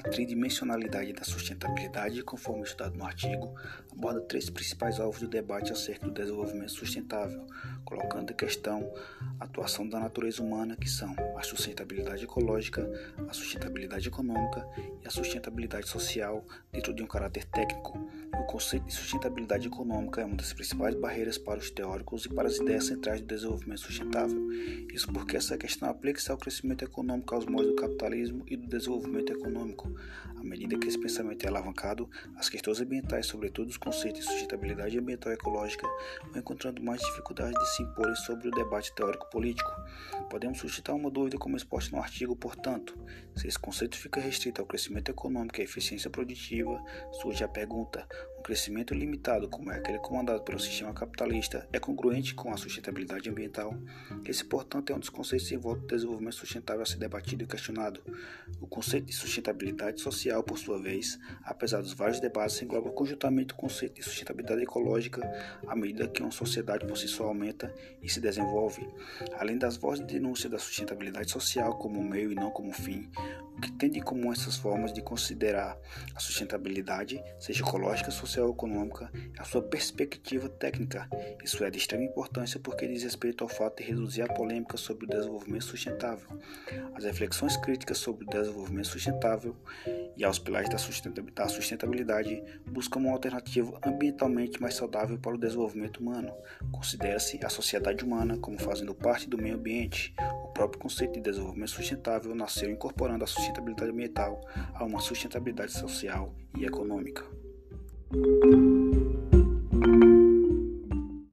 A tridimensionalidade da sustentabilidade, conforme estudado no artigo, aborda três principais alvos do debate acerca do desenvolvimento sustentável, colocando em questão a atuação da natureza humana, que são a sustentabilidade ecológica, a sustentabilidade econômica e a sustentabilidade social, dentro de um caráter técnico. O conceito de sustentabilidade econômica é uma das principais barreiras para os teóricos e para as ideias centrais do desenvolvimento sustentável. Isso porque essa questão aplica-se ao crescimento econômico aos moldes do capitalismo e do desenvolvimento econômico À medida que esse pensamento é alavancado, as questões ambientais, sobretudo os conceitos de sustentabilidade ambiental e ecológica, vão encontrando mais dificuldades de se imporem sobre o debate teórico-político. Podemos suscitar uma dúvida como exposta no artigo, portanto, se esse conceito fica restrito ao crescimento econômico e à eficiência produtiva, surge a pergunta: um crescimento limitado, como é aquele comandado pelo sistema capitalista, é congruente com a sustentabilidade ambiental? Esse, portanto, é um dos conceitos em volta do desenvolvimento sustentável a ser debatido e questionado. O conceito de sustentabilidade social, por sua vez, apesar dos vários debates, engloba conjuntamente o conceito de sustentabilidade ecológica à medida que uma sociedade por si só aumenta e se desenvolve. Além das vozes de denúncia da sustentabilidade social como meio e não como fim, o que tem de comum essas formas de considerar a sustentabilidade, seja ecológica, social ou econômica, é a sua perspectiva técnica. Isso é de extrema importância porque diz respeito ao fato de reduzir a polêmica sobre o desenvolvimento sustentável. As reflexões críticas sobre o desenvolvimento sustentável e aos pilares da sustentabilidade buscam uma alternativa ambientalmente mais saudável para o desenvolvimento humano. Considera-se a sociedade humana como fazendo parte do meio ambiente. Próprio conceito de desenvolvimento sustentável nasceu incorporando a sustentabilidade ambiental a uma sustentabilidade social e econômica.